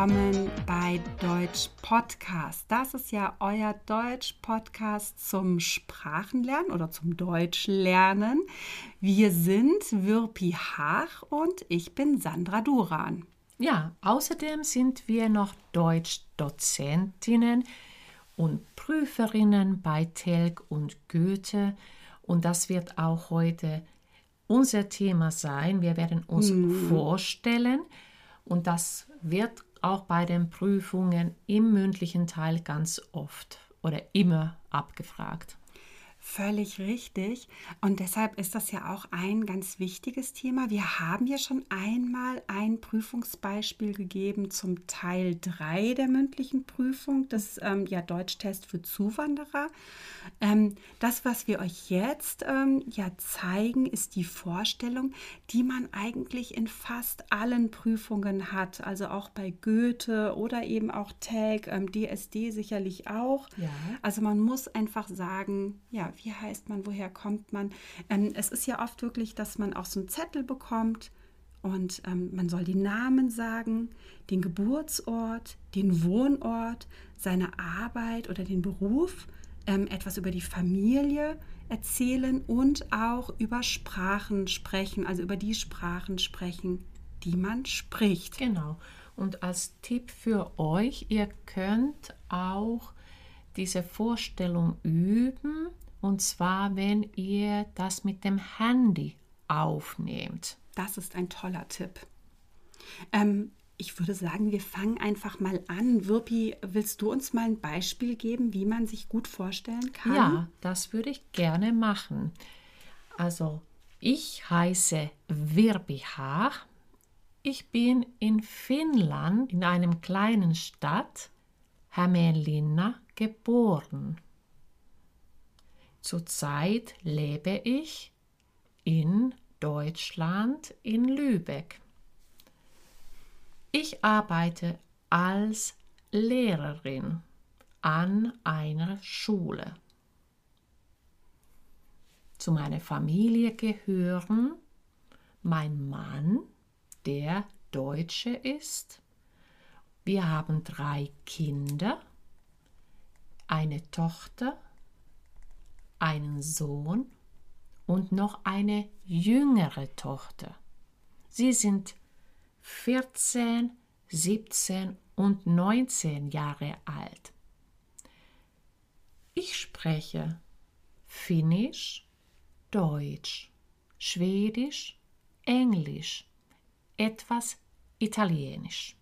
willkommen bei Deutsch Podcast. Das ist ja euer Deutsch Podcast zum Sprachenlernen oder zum Deutschlernen. Wir sind Wirpi Haag und ich bin Sandra Duran. Ja, außerdem sind wir noch Deutschdozentinnen und Prüferinnen bei Telg und Goethe und das wird auch heute unser Thema sein. Wir werden uns mhm. vorstellen und das wird auch bei den Prüfungen im mündlichen Teil ganz oft oder immer abgefragt. Völlig richtig. Und deshalb ist das ja auch ein ganz wichtiges Thema. Wir haben ja schon einmal ein Prüfungsbeispiel gegeben zum Teil 3 der mündlichen Prüfung, das ähm, ja Deutschtest für Zuwanderer. Ähm, das, was wir euch jetzt ähm, ja zeigen, ist die Vorstellung, die man eigentlich in fast allen Prüfungen hat. Also auch bei Goethe oder eben auch TAG, DSD ähm, sicherlich auch. Ja. Also man muss einfach sagen, ja, wie heißt man, woher kommt man. Ähm, es ist ja oft wirklich, dass man auch so einen Zettel bekommt und ähm, man soll die Namen sagen, den Geburtsort, den Wohnort, seine Arbeit oder den Beruf, ähm, etwas über die Familie erzählen und auch über Sprachen sprechen, also über die Sprachen sprechen, die man spricht. Genau. Und als Tipp für euch, ihr könnt auch diese Vorstellung üben und zwar, wenn ihr das mit dem Handy aufnehmt. Das ist ein toller Tipp. Ähm, ich würde sagen, wir fangen einfach mal an. Wirpi, willst du uns mal ein Beispiel geben, wie man sich gut vorstellen kann? Ja, das würde ich gerne machen. Also, ich heiße Virpi Haar. Ich bin in Finnland in einem kleinen Stadt, Hämeenlinna, geboren. Zurzeit lebe ich in Deutschland in Lübeck. Ich arbeite als Lehrerin an einer Schule. Zu meiner Familie gehören mein Mann, der Deutsche ist. Wir haben drei Kinder, eine Tochter einen Sohn und noch eine jüngere Tochter. Sie sind 14, 17 und 19 Jahre alt. Ich spreche Finnisch, Deutsch, Schwedisch, Englisch, etwas Italienisch.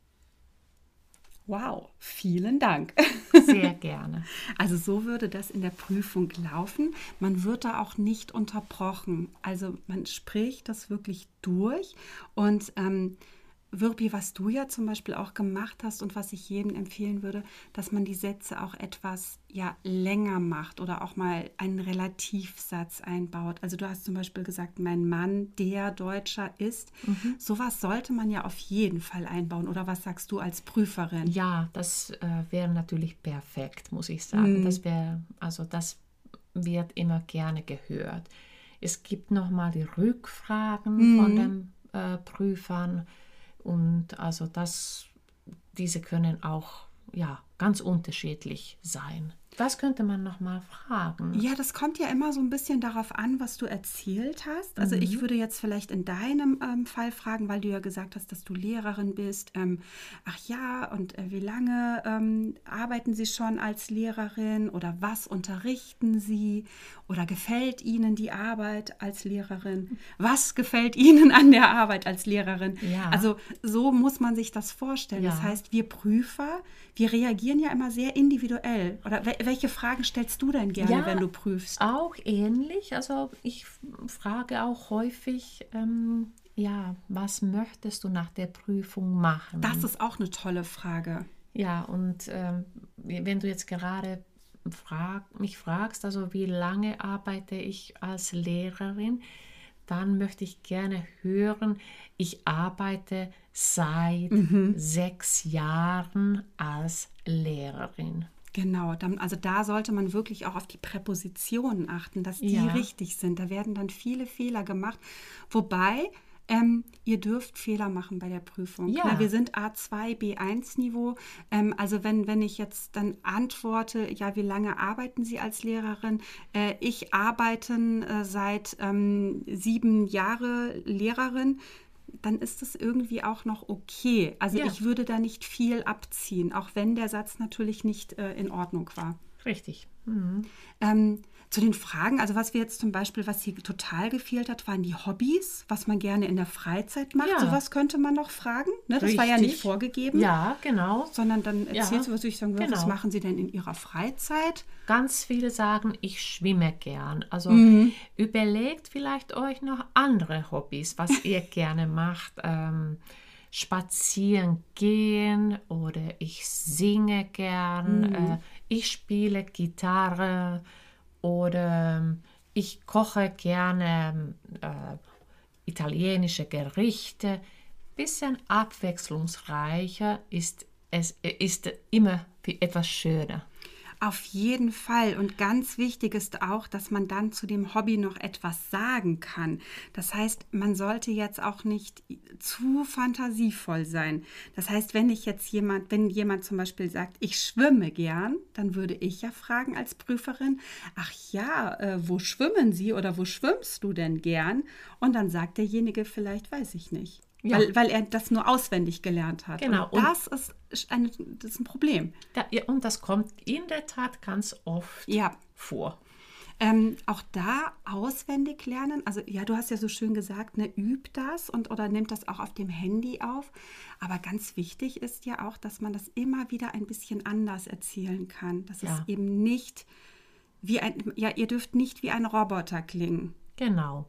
Wow, vielen Dank. Sehr gerne. Also so würde das in der Prüfung laufen. Man wird da auch nicht unterbrochen. Also man spricht das wirklich durch und ähm, Wirbi, was du ja zum Beispiel auch gemacht hast und was ich jedem empfehlen würde, dass man die Sätze auch etwas ja länger macht oder auch mal einen Relativsatz einbaut. Also du hast zum Beispiel gesagt, mein Mann, der Deutscher ist. Mhm. Sowas sollte man ja auf jeden Fall einbauen. Oder was sagst du als Prüferin? Ja, das äh, wäre natürlich perfekt, muss ich sagen. Mhm. Das wäre, also das wird immer gerne gehört. Es gibt nochmal die Rückfragen mhm. von den äh, Prüfern und also das, diese können auch ja, ganz unterschiedlich sein. Was könnte man noch mal fragen? Ja, das kommt ja immer so ein bisschen darauf an, was du erzählt hast. Also mhm. ich würde jetzt vielleicht in deinem ähm, Fall fragen, weil du ja gesagt hast, dass du Lehrerin bist. Ähm, ach ja, und äh, wie lange ähm, arbeiten Sie schon als Lehrerin oder was unterrichten Sie oder gefällt Ihnen die Arbeit als Lehrerin? Was gefällt Ihnen an der Arbeit als Lehrerin? Ja. Also so muss man sich das vorstellen. Ja. Das heißt, wir Prüfer, wir reagieren ja immer sehr individuell. Oder welche Fragen stellst du denn gerne, ja, wenn du prüfst? Auch ähnlich. Also ich frage auch häufig, ähm, ja, was möchtest du nach der Prüfung machen? Das ist auch eine tolle Frage. Ja, und ähm, wenn du jetzt gerade frag, mich fragst, also wie lange arbeite ich als Lehrerin, dann möchte ich gerne hören, ich arbeite seit mhm. sechs Jahren als Lehrerin. Genau, dann, also da sollte man wirklich auch auf die Präpositionen achten, dass die ja. richtig sind. Da werden dann viele Fehler gemacht. Wobei ähm, ihr dürft Fehler machen bei der Prüfung. Ja. Na, wir sind A2, B1-Niveau. Ähm, also wenn, wenn ich jetzt dann antworte, ja, wie lange arbeiten Sie als Lehrerin? Äh, ich arbeite äh, seit ähm, sieben Jahre Lehrerin dann ist es irgendwie auch noch okay. Also Ja. ich würde da nicht viel abziehen, auch wenn der Satz natürlich nicht äh, in Ordnung war. Richtig. Mhm. Ähm, zu den Fragen, also was wir jetzt zum Beispiel, was hier total gefehlt hat, waren die Hobbys, was man gerne in der Freizeit macht. Ja. Sowas könnte man noch fragen. Ne? Das war ja nicht Richtig. vorgegeben. Ja, genau. Sondern dann erzählst Ja, du, was ich sagen würde, was genau. machen Sie denn in Ihrer Freizeit? Ganz viele sagen, ich schwimme gern. Also Mhm. überlegt vielleicht euch noch andere Hobbys, was ihr gerne macht. Ähm, spazieren gehen oder ich singe gern, Mhm. äh, ich spiele Gitarre oder ähm, ich koche gerne äh, italienische Gerichte. Bisschen abwechslungsreicher ist es ist immer etwas schöner. Auf jeden Fall. Und ganz wichtig ist auch, dass man dann zu dem Hobby noch etwas sagen kann. Das heißt, man sollte jetzt auch nicht zu fantasievoll sein. Das heißt, wenn ich jetzt jemand, wenn jemand zum Beispiel sagt, ich schwimme gern, dann würde ich ja fragen als Prüferin, ach ja, äh, wo schwimmen Sie oder wo schwimmst du denn gern? Und dann sagt derjenige vielleicht, weiß ich nicht. Ja. Weil, weil er das nur auswendig gelernt hat. Genau. Und Und- das ist, eine, das ist ein Problem. Da, ja, und das kommt in der Tat ganz oft Ja. vor. Ähm, auch da auswendig lernen. Also ja, du hast ja so schön gesagt, ne, üb das und oder nimmt das auch auf dem Handy auf. Aber ganz wichtig ist ja auch, dass man das immer wieder ein bisschen anders erzählen kann. Das Ja. ist eben nicht wie ein, ja, ihr dürft nicht wie ein Roboter klingen. Genau.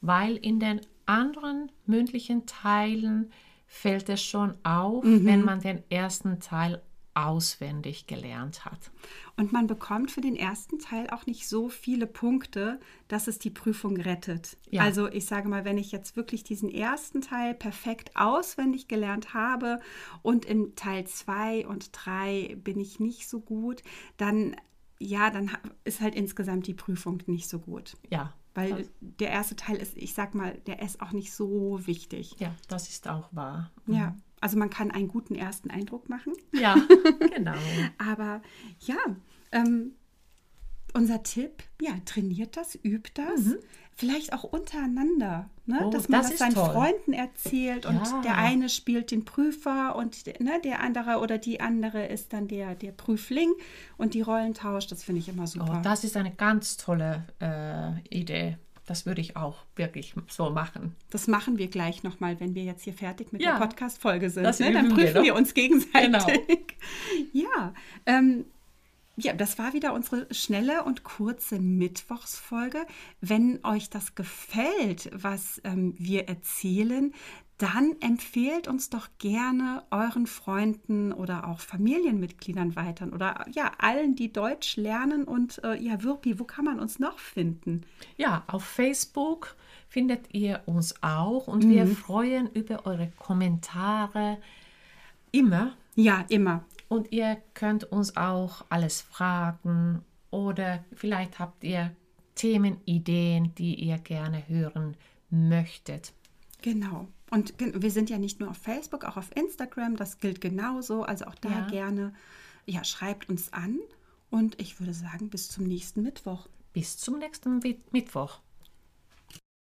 Weil in den anderen mündlichen Teilen fällt es schon auf, wenn man den ersten Teil auswendig gelernt hat. Und man bekommt für den ersten Teil auch nicht so viele Punkte, dass es die Prüfung rettet. Ja. Also ich sage mal, wenn ich jetzt wirklich diesen ersten Teil perfekt auswendig gelernt habe und im Teil 2 und 3 bin ich nicht so gut, dann ja, dann ist halt insgesamt die Prüfung nicht so gut. Ja. Weil das, der erste Teil ist, ich sag mal, der ist auch nicht so wichtig. ja, das ist auch wahr. Ja, also man kann einen guten ersten Eindruck machen. Ja, genau. Aber ja, ähm, unser Tipp, ja, trainiert das, übt das. Vielleicht auch untereinander, ne? Oh, dass man das das, seinen toll. Freunden erzählt und Ja. der eine spielt den Prüfer und ne, der andere oder die andere ist dann der, der Prüfling und die Rollen tauscht. Das finde ich immer super. Oh, das ist eine ganz tolle äh, Idee. Das würde ich auch wirklich so machen. Das machen wir gleich nochmal, wenn wir jetzt hier fertig mit Ja. der Podcast-Folge sind. Ne? Dann wir prüfen noch. wir uns gegenseitig. Genau. Ja, ähm, ja, das war wieder unsere schnelle und kurze Mittwochsfolge. Wenn euch das gefällt, was ähm, wir erzählen, dann empfehlt uns doch gerne euren Freunden oder auch Familienmitgliedern weiter oder ja, allen, die Deutsch lernen. Und äh, ja, Wirpi, wo kann man uns noch finden? Ja, auf Facebook findet ihr uns auch und wir freuen über eure Kommentare immer. Ja, immer. Und ihr könnt uns auch alles fragen oder vielleicht habt ihr Themenideen, die ihr gerne hören möchtet. Genau. Und wir sind ja nicht nur auf Facebook, auch auf Instagram. Das gilt genauso. Also auch da Ja. gerne, ja, schreibt uns an. Und ich würde sagen, bis zum nächsten Mittwoch. Bis zum nächsten Mittwoch.